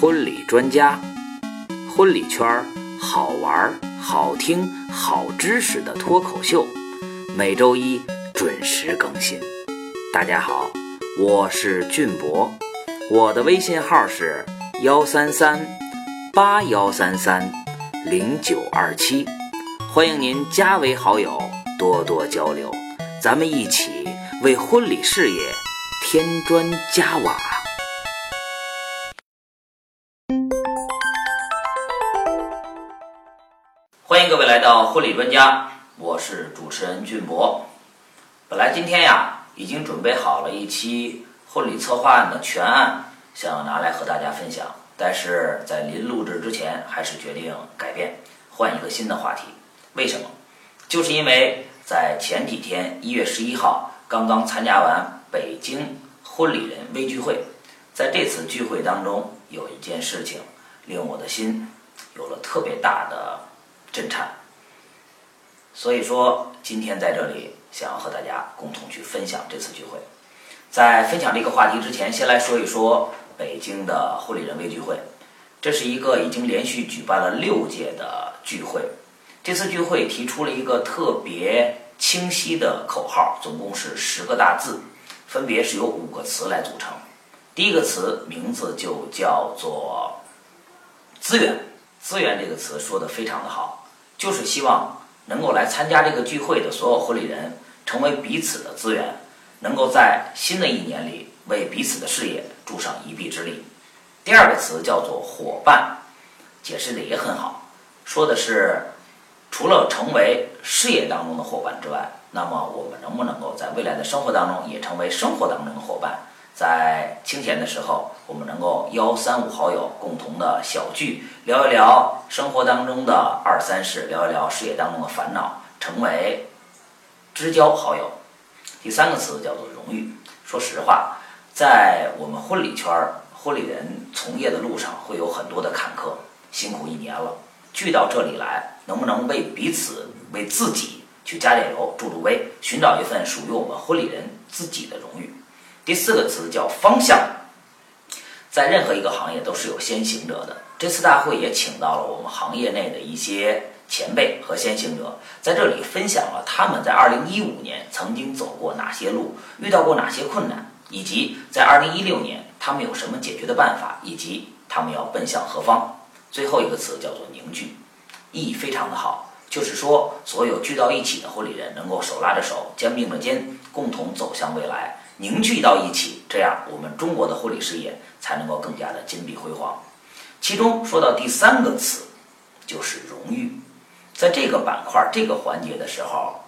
婚礼专家，婚礼圈儿好玩、好听、好知识的脱口秀，每周一准时更新。大家好，我是俊博，我的微信号是幺三三八幺三三零九二七，欢迎您加为好友，多多交流，咱们一起为婚礼事业添砖加瓦。各位来到婚礼专家，我是主持人俊博。本来今天呀，已经准备好了一期婚礼策划案的全案，想要拿来和大家分享，但是在临录制之前，还是决定改变，换一个新的话题。为什么？就是因为在前几天，一月十一号刚刚参加完北京婚礼人微聚会，在这次聚会当中，有一件事情令我的心有了特别大的。震颤，所以说今天在这里想要和大家共同去分享这次聚会。在分享这个话题之前，先来说一说北京的婚礼人微聚会。这是一个已经连续举办了六届的聚会。这次聚会提出了一个特别清晰的口号，总共是十个大字，分别是由五个词来组成。第一个词名字就叫做资源。资源这个词说的非常的好。就是希望能够来参加这个聚会的所有婚礼人成为彼此的资源，能够在新的一年里为彼此的事业助上一臂之力。第二个词叫做伙伴，解释的也很好，说的是除了成为事业当中的伙伴之外，那么我们能不能够在未来的生活当中也成为生活当中的伙伴？在清闲的时候，我们能够邀三五好友共同的小聚，聊一聊生活当中的二三事，聊一聊事业当中的烦恼，成为知交好友。第三个词叫做荣誉。说实话，在我们婚礼圈儿，婚礼人从业的路上会有很多的坎坷，辛苦一年了，聚到这里来，能不能为彼此、为自己去加点油、助助威，寻找一份属于我们婚礼人自己的荣誉？第四个词叫方向，在任何一个行业都是有先行者的。这次大会也请到了我们行业内的一些前辈和先行者，在这里分享了他们在2015年曾经走过哪些路，遇到过哪些困难，以及在2016年他们有什么解决的办法，以及他们要奔向何方。最后一个词叫做凝聚，意义非常的好，就是说所有聚到一起的婚礼人能够手拉着手，肩并着肩，共同走向未来。凝聚到一起，这样我们中国的婚礼事业才能够更加的金碧辉煌。其中说到第三个词，就是荣誉。在这个板块、这个环节的时候，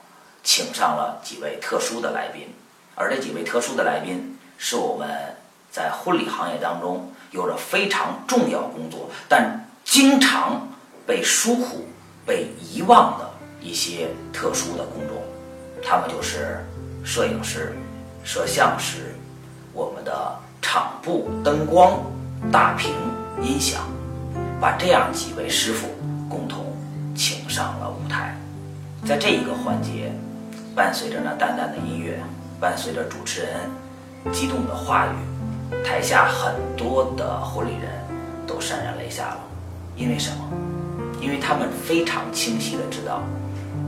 请上了几位特殊的来宾，而这几位特殊的来宾是我们在婚礼行业当中有着非常重要工作，但经常被疏忽、被遗忘的一些特殊的工种，他们就是摄影师。摄像师，我们的场布、灯光、大屏、音响，把这样几位师傅共同请上了舞台。在这一个环节，伴随着那淡淡的音乐，伴随着主持人激动的话语，台下很多的婚礼人都潸然泪下了。因为什么？因为他们非常清晰的知道，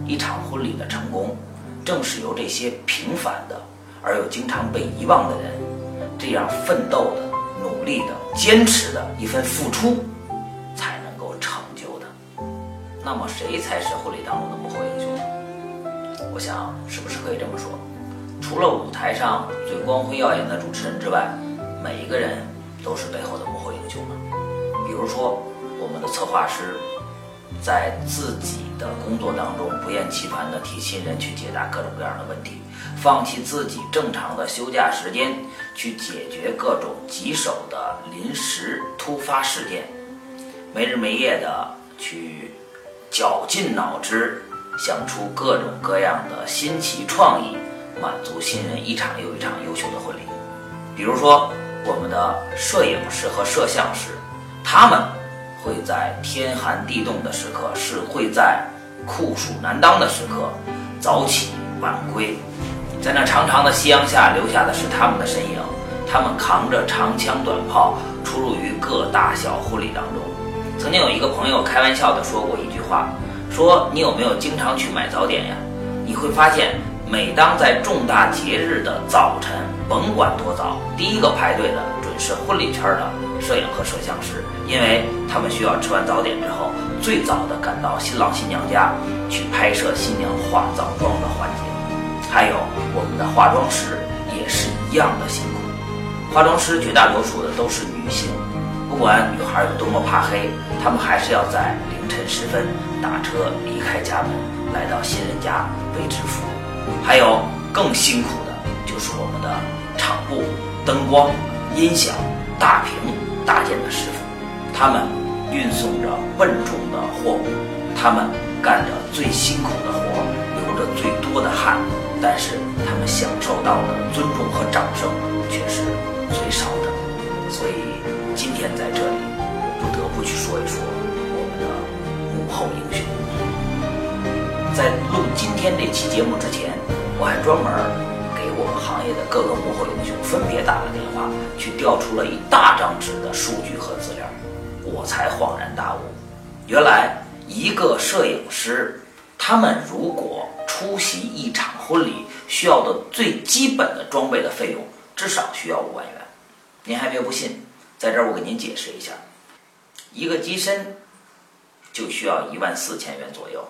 一场婚礼的成功，正是由这些平凡的。而又经常被遗忘的人，这样奋斗的、努力的、坚持的一份付出，才能够成就的。那么，谁才是婚礼当中的幕后英雄？我想，是不是可以这么说？除了舞台上最光辉耀眼的主持人之外，每一个人都是背后的幕后英雄呢？比如说，我们的策划师，在自己的工作当中不厌其烦地替新人去解答各种各样的问题。放弃自己正常的休假时间，去解决各种棘手的临时突发事件，没日没夜的去绞尽脑汁想出各种各样的新奇创意，满足新人一场又一场优秀的婚礼。比如说，我们的摄影师和摄像师，他们会在天寒地冻的时刻，是会在酷暑难当的时刻，早起晚归。在那长长的夕阳下，留下的是他们的身影，他们扛着长枪短炮出入于各大小婚礼当中。曾经有一个朋友开玩笑地说过一句话，说你有没有经常去买早点呀？你会发现，每当在重大节日的早晨，甭管多早，第一个排队的准是婚礼圈的摄影和摄像师，因为他们需要吃完早点之后，最早的赶到新郎新娘家去拍摄新娘化早妆的环节。还有我们的化妆师也是一样的辛苦，化妆师绝大多数的都是女性，不管女孩有多么怕黑，她们还是要在凌晨时分打车离开家门，来到新人家为之服务。还有更辛苦的就是我们的场布、灯光、音响、大屏搭建的师傅，他们运送着笨重的货物，他们干着最辛苦的活，流着最多的汗。但是他们享受到的尊重和掌声却是最少的，所以今天在这里我不得不去说一说我们的幕后英雄。在录今天这期节目之前，我还专门给我们行业的各个幕后英雄分别打了电话，去调出了一大张纸的数据和资料，我才恍然大悟，原来一个摄影师。他们如果出席一场婚礼，需要的最基本的装备的费用至少需要五万元。您还别不信，在这儿我给您解释一下，一个机身就需要一万四千元左右，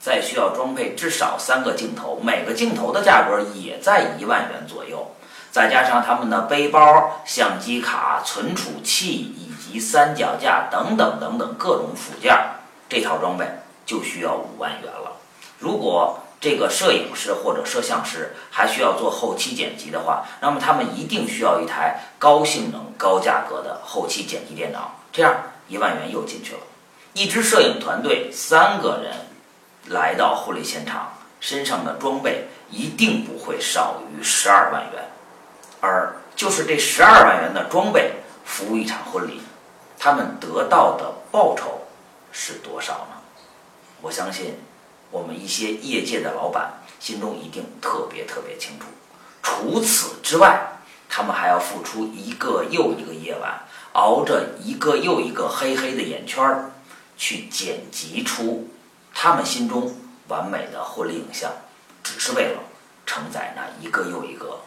再需要装配至少三个镜头，每个镜头的价格也在一万元左右，再加上他们的背包、相机卡、存储器以及三脚架等等等等各种附件，这套装备。就需要五万元了。如果这个摄影师或者摄像师还需要做后期剪辑的话，那么他们一定需要一台高性能、高价格的后期剪辑电脑。这样一万元又进去了。一支摄影团队三个人来到婚礼现场，身上的装备一定不会少于十二万元。而就是这十二万元的装备服务一场婚礼，他们得到的报酬是多少呢？我相信，我们一些业界的老板心中一定特别特别清楚。除此之外，他们还要付出一个又一个夜晚，熬着一个又一个黑黑的眼圈儿，去剪辑出他们心中完美的婚礼影像，只是为了承载那一个又一个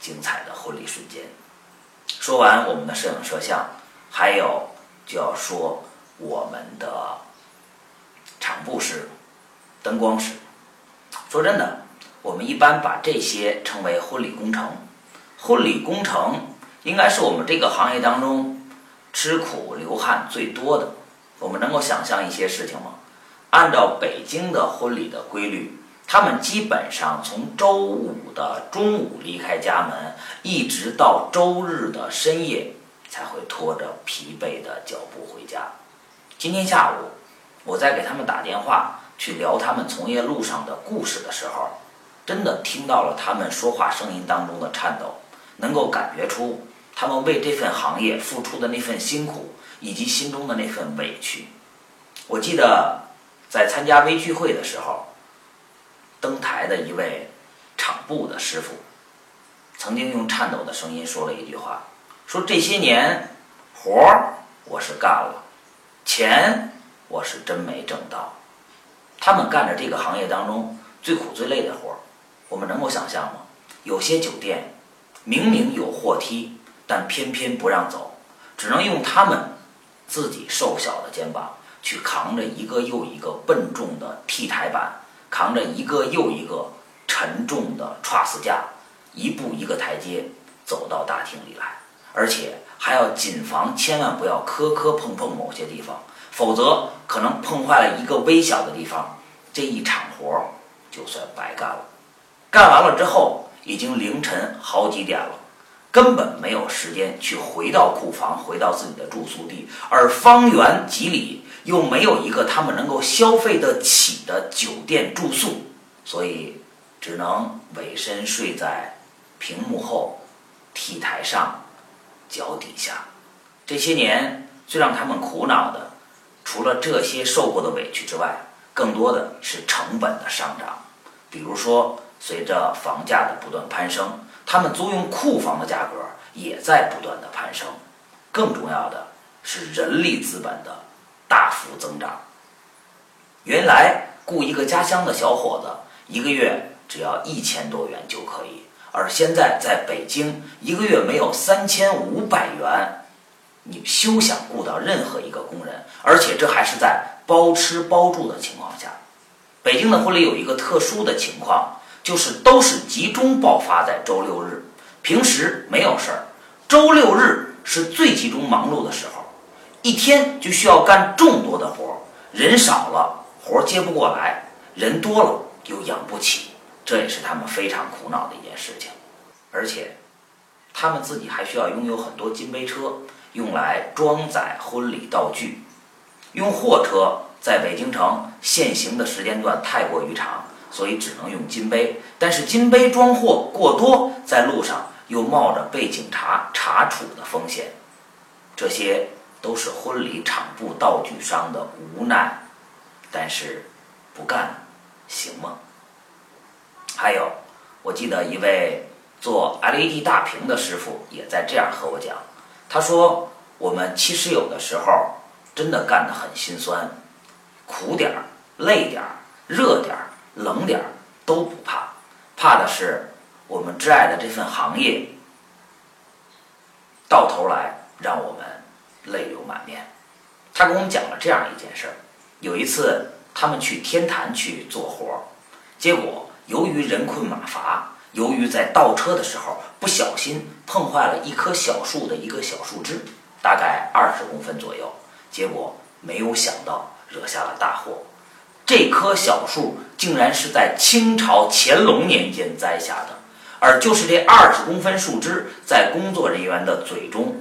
精彩的婚礼瞬间。说完我们的摄影摄像，还有就要说我们的。场布师、灯光师，说真的，我们一般把这些称为婚礼工程。婚礼工程应该是我们这个行业当中吃苦流汗最多的。我们能够想象一些事情吗？按照北京的婚礼的规律，他们基本上从周五的中午离开家门，一直到周日的深夜才会拖着疲惫的脚步回家。今天下午。我在给他们打电话去聊他们从业路上的故事的时候，真的听到了他们说话声音当中的颤抖，能够感觉出他们为这份行业付出的那份辛苦以及心中的那份委屈。我记得在参加微聚会的时候，登台的一位场部的师傅，曾经用颤抖的声音说了一句话：“说这些年活儿我是干了，钱。”我是真没挣到，他们干着这个行业当中最苦最累的活儿，我们能够想象吗？有些酒店明明有货梯，但偏偏不让走，只能用他们自己瘦小的肩膀去扛着一个又一个笨重的 T 台板，扛着一个又一个沉重的 truss 架，一步一个台阶走到大厅里来，而且还要谨防千万不要磕磕碰碰某些地方。否则，可能碰坏了一个微小的地方，这一场活儿就算白干了。干完了之后，已经凌晨好几点了，根本没有时间去回到库房，回到自己的住宿地。而方圆几里又没有一个他们能够消费得起的酒店住宿，所以只能委身睡在屏幕后、T 台上、脚底下。这些年最让他们苦恼的。除了这些受过的委屈之外，更多的是成本的上涨。比如说，随着房价的不断攀升，他们租用库房的价格也在不断的攀升。更重要的是人力资本的大幅增长。原来雇一个家乡的小伙子，一个月只要一千多元就可以，而现在在北京，一个月没有三千五百元，你休想雇到任何一个工人，而且这还是在包吃包住的情况下。北京的婚礼有一个特殊的情况，就是都是集中爆发在周六日，平时没有事儿，周六日是最集中忙碌的时候，一天就需要干众多的活儿，人少了。活儿接不过来，人多了又养不起，这也是他们非常苦恼的一件事情。而且，他们自己还需要拥有很多金杯车，用来装载婚礼道具。用货车在北京城限行的时间段太过于长，所以只能用金杯。但是金杯装货过多，在路上又冒着被警察查处的风险。这些都是婚礼场布道具商的无奈。但是，不干行吗？还有，我记得一位做 LED 大屏的师傅也在这样和我讲，他说：“我们其实有的时候真的干得很心酸，苦点儿、累点儿、热点儿、冷点儿都不怕，怕的是我们挚爱的这份行业，到头来让我们泪流满面。”他给我们讲了这样一件事儿。有一次，他们去天坛去做活儿，结果由于人困马乏，由于在倒车的时候不小心碰坏了一棵小树的一个小树枝，大概二十公分左右，结果没有想到惹下了大祸。这棵小树竟然是在清朝乾隆年间栽下的，而就是这二十公分树枝，在工作人员的嘴中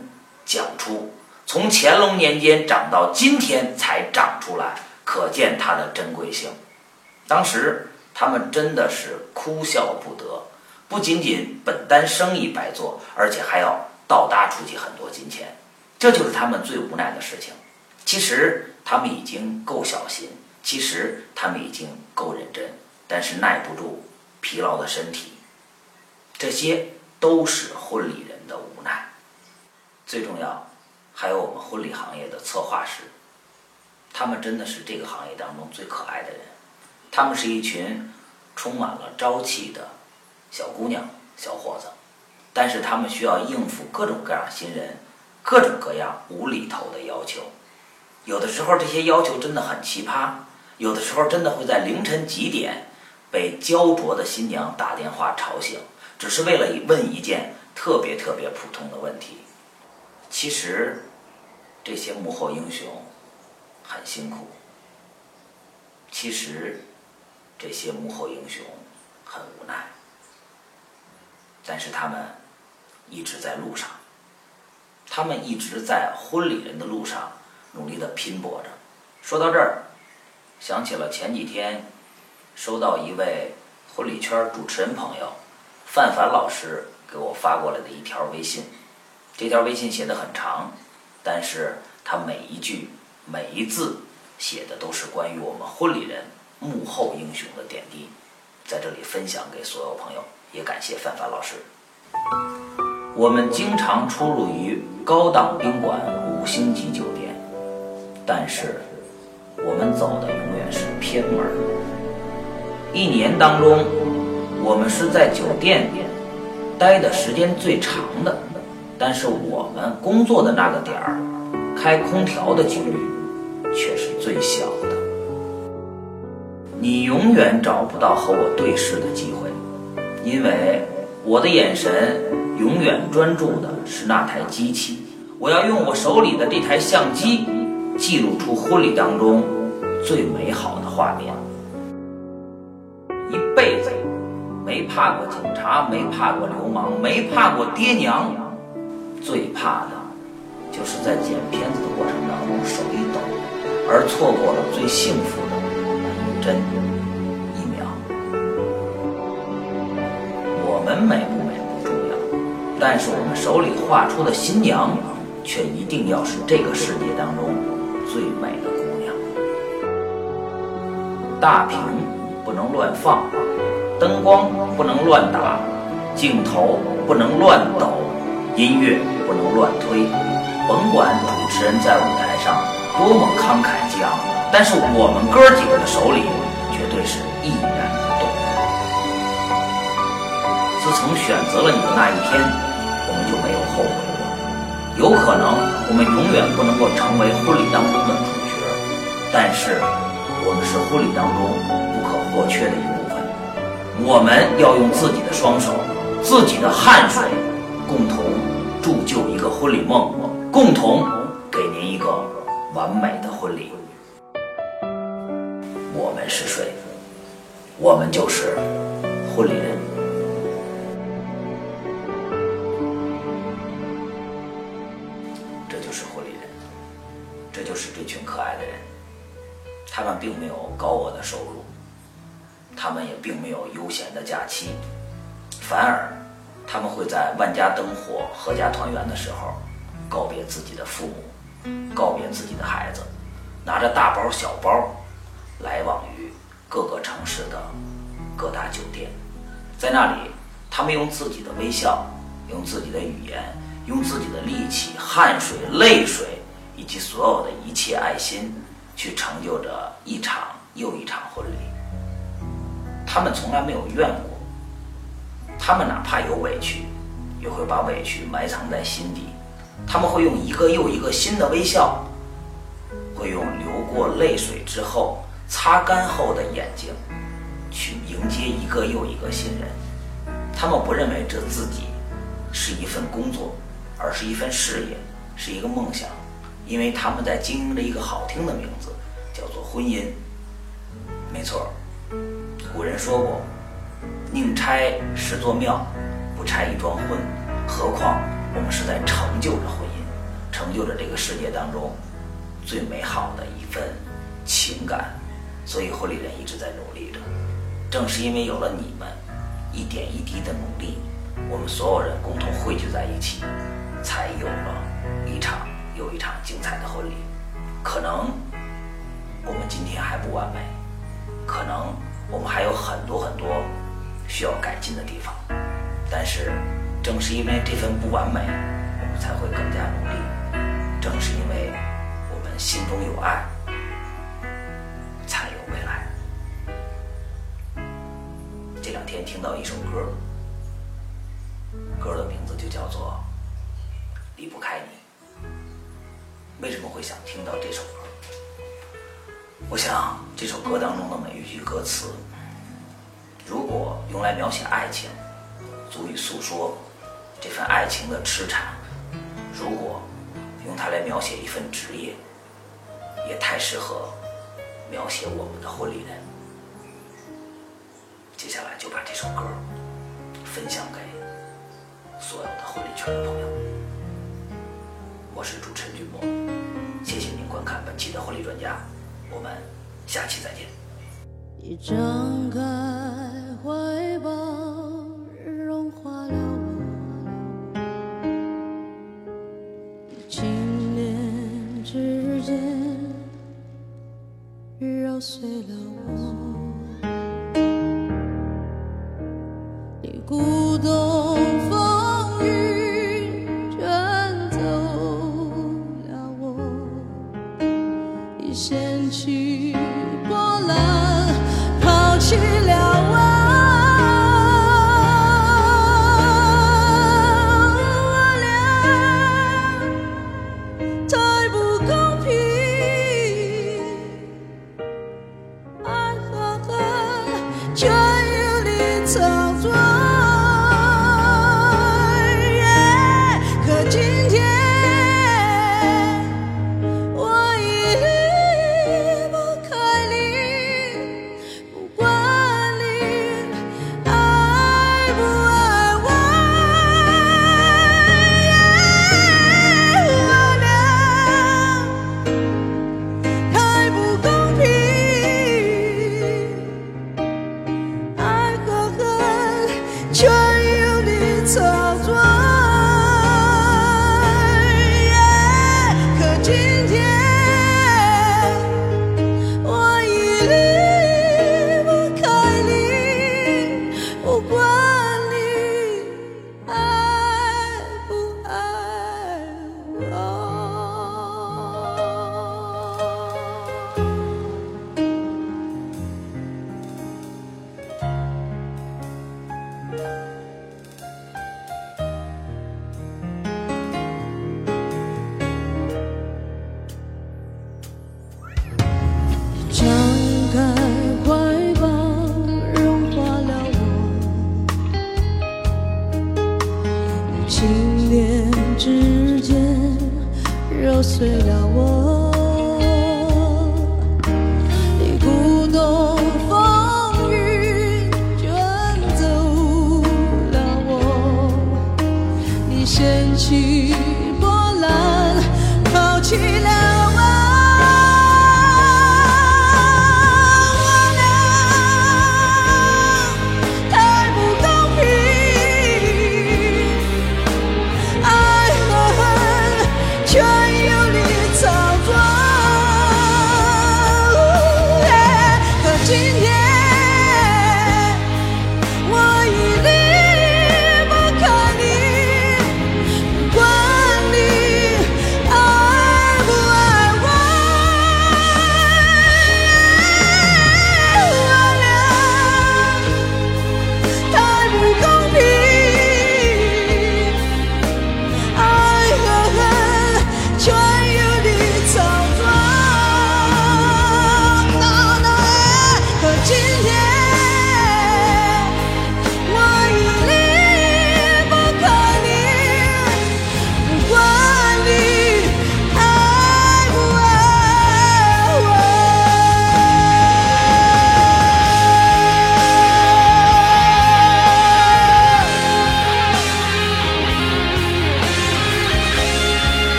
讲出，从乾隆年间长到今天才长出来。可见它的珍贵性。当时他们真的是哭笑不得，不仅仅本单生意白做，而且还要倒搭出去很多金钱，这就是他们最无奈的事情。其实他们已经够小心，其实他们已经够认真，但是耐不住疲劳的身体。这些都是婚礼人的无奈。最重要，还有我们婚礼行业的策划师。他们真的是这个行业当中最可爱的人，他们是一群充满了朝气的小姑娘、小伙子，但是他们需要应付各种各样新人、各种各样无厘头的要求。有的时候这些要求真的很奇葩，有的时候真的会在凌晨几点被焦灼的新娘打电话吵醒，只是为了问一件特别特别普通的问题。其实，这些幕后英雄。很辛苦。其实，这些幕后英雄很无奈，但是他们一直在路上，他们一直在婚礼人的路上努力的拼搏着。说到这儿，想起了前几天收到一位婚礼圈主持人朋友范凡老师给我发过来的一条微信。这条微信写的很长，但是他每一句。每一字写的都是关于我们婚礼人幕后英雄的点滴，在这里分享给所有朋友，也感谢范范老师。我们经常出入于高档宾馆、五星级酒店，但是我们走的永远是偏门。一年当中，我们是在酒店里待的时间最长的，但是我们工作的那个点儿，开空调的几率。却是最小的。你永远找不到和我对视的机会，因为我的眼神永远专注的是那台机器。我要用我手里的这台相机，记录出婚礼当中最美好的画面。一辈子没怕过警察，没怕过流氓，没怕过爹娘，最怕的就是在剪片子的过程当中手一抖。而错过了最幸福的那一帧美不美不重要，但是我们手里画出的新娘，却一定要是这个世界当中最美的姑娘。大屏不能乱放，灯光不能乱打，镜头不能乱抖，音乐不能乱推。甭管主持人在舞台上多么慷慨激昂，但是我们哥几个的手里绝对是一然。自从选择了你的那一天，我们就没有后悔过。有可能我们永远不能够成为婚礼当中的主角，但是我们是婚礼当中不可或缺的一部分。我们要用自己的双手、自己的汗水，共同铸就一个婚礼梦，共同给您一个完美的婚礼。我们是谁？我们就是婚礼人。可爱的人。他们并没有高额的收入，他们也并没有悠闲的假期，反而他们会在万家灯火、阖家团圆的时候，告别自己的父母，告别自己的孩子，拿着大包小包，来往于各个城市的各大酒店，在那里，他们用自己的微笑，用自己的语言，用自己的力气、汗水、泪水，以及所有的一切爱心。去成就着一场又一场婚礼，他们从来没有怨过，他们哪怕有委屈，也会把委屈埋藏在心底，他们会用一个又一个新的微笑，会用流过泪水之后擦干后的眼睛，去迎接一个又一个新人。他们不认为这自己是一份工作，而是一份事业，是一个梦想。因为他们在经营着一个好听的名字，叫做婚姻。没错，古人说过：“宁拆十座庙，不拆一桩婚。”何况我们是在成就着婚姻，成就着这个世界当中最美好的一份情感。所以婚礼人一直在努力着。正是因为有了你们一点一滴的努力，我们所有人共同汇聚在一起，才有了一场。有一场精彩的婚礼，可能我们今天还不完美，可能我们还有很多很多需要改进的地方，但是正是因为这份不完美，我们才会更加努力。正是因为我们心中有爱，才有未来。这两天听到一首歌，歌的名字就叫做《离不开你》。为什么会想听到这首歌？我想这首歌当中的每一句歌词，如果用来描写爱情，足以诉说这份爱情的痴缠；如果用它来描写一份职业，也太适合描写我们的婚礼人。接下来就把这首歌分享给所有的婚礼圈的朋友。我是主持人君博。谢谢您观看本期的婚礼专家，我们下期再见。一张开怀抱，融化了我；一轻念之间，揉碎了我。你鼓起波澜，抛弃了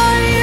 for you.